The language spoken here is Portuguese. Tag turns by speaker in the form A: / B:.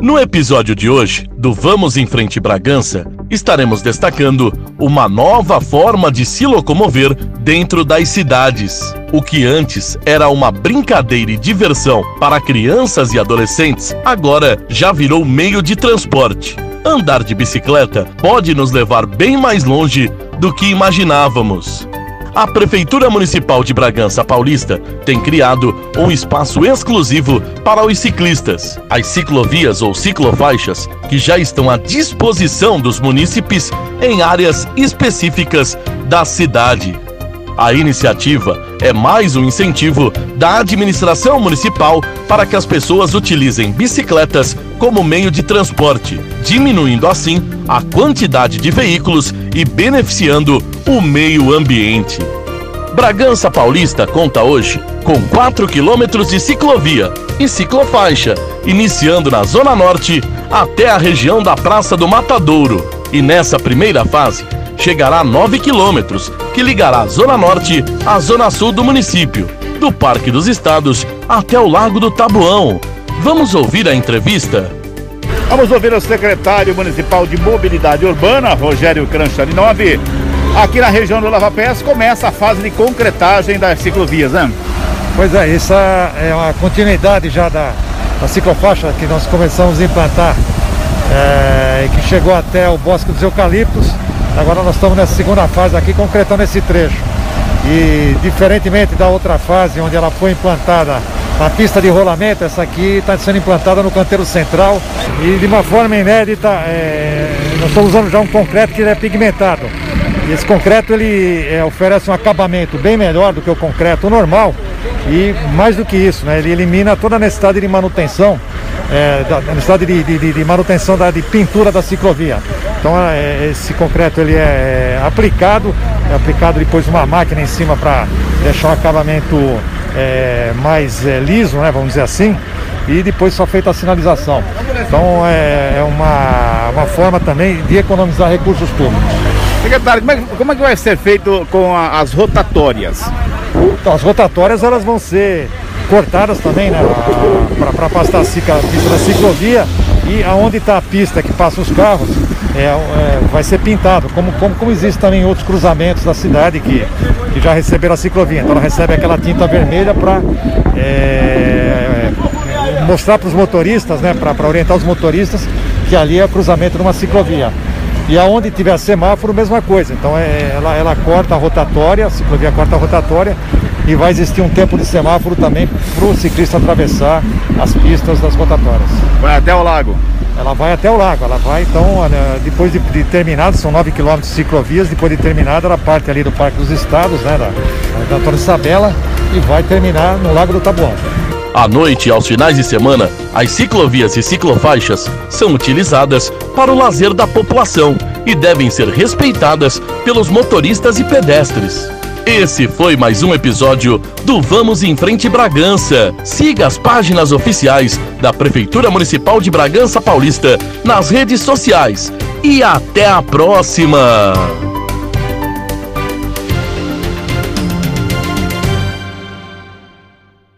A: No episódio de hoje do Vamos em Frente Bragança, estaremos destacando uma nova forma de se locomover dentro das cidades. O que antes era uma brincadeira e diversão para crianças e adolescentes, agora já virou meio de transporte. Andar de bicicleta pode nos levar bem mais longe do que imaginávamos a Prefeitura Municipal de Bragança Paulista tem criado um espaço exclusivo para os ciclistas. As ciclovias ou ciclofaixas, que já estão à disposição dos munícipes em áreas específicas da cidade. A iniciativa é mais um incentivo da administração municipal para que as pessoas utilizem bicicletas como meio de transporte, diminuindo assim a quantidade de veículos e beneficiando o meio ambiente. Bragança Paulista conta hoje com 4 quilômetros de ciclovia e ciclofaixa, iniciando na Zona Norte até a região da Praça do Matadouro. E nessa primeira fase, chegará a 9 quilômetros, que ligará a Zona Norte à Zona Sul do município, do Parque dos Estados até o Lago do Tabuão. Vamos ouvir a entrevista?
B: Vamos ouvir o secretário municipal de Mobilidade Urbana, Rogério Crancharinove. Aqui na região do Lava Pés começa a fase de concretagem das ciclovias, né?
C: Pois é, isso é uma continuidade já da, da ciclofaixa que nós começamos a implantar, é, que chegou até o Bosque dos Eucaliptos Agora nós estamos nessa segunda fase aqui, concretando esse trecho. E diferentemente da outra fase, onde ela foi implantada na pista de rolamento, essa aqui está sendo implantada no canteiro central e de uma forma inédita, é, nós estamos usando já um concreto que é pigmentado. E esse concreto ele é, oferece um acabamento bem melhor do que o concreto normal e mais do que isso, né, ele elimina toda a necessidade de manutenção, é, da, necessidade de, de, de manutenção da, de pintura da ciclovia. Então é, esse concreto ele é, é aplicado, é aplicado depois uma máquina em cima para deixar o acabamento é, mais é, liso, né, vamos dizer assim, e depois só feita a sinalização. Então é, é uma, uma forma também de economizar recursos públicos.
B: Secretário, como é, como é que vai ser feito com a, as rotatórias?
C: Então, as rotatórias elas vão ser cortadas também, né, para afastar a pista da ciclovia e aonde está a pista que passa os carros, é, é, vai ser pintado, como, como, como existe também em outros cruzamentos da cidade que, que já receberam a ciclovia. Então ela recebe aquela tinta vermelha para é, mostrar para os motoristas, né, para orientar os motoristas que ali é o cruzamento de uma ciclovia. E aonde tiver semáforo, mesma coisa. Então é, ela, ela corta a rotatória, a ciclovia corta a rotatória e vai existir um tempo de semáforo também para o ciclista atravessar as pistas das rotatórias.
B: Vai até o lago?
C: Ela vai até o lago, ela vai então, depois de, de terminada, são 9 quilômetros de ciclovias, depois de terminada ela parte ali do Parque dos Estados, né, da, da Torre Isabela e vai terminar no Lago do Tabuão.
A: À noite e aos finais de semana, as ciclovias e ciclofaixas são utilizadas para o lazer da população e devem ser respeitadas pelos motoristas e pedestres. Esse foi mais um episódio do Vamos em Frente Bragança. Siga as páginas oficiais da Prefeitura Municipal de Bragança Paulista nas redes sociais. E até a próxima!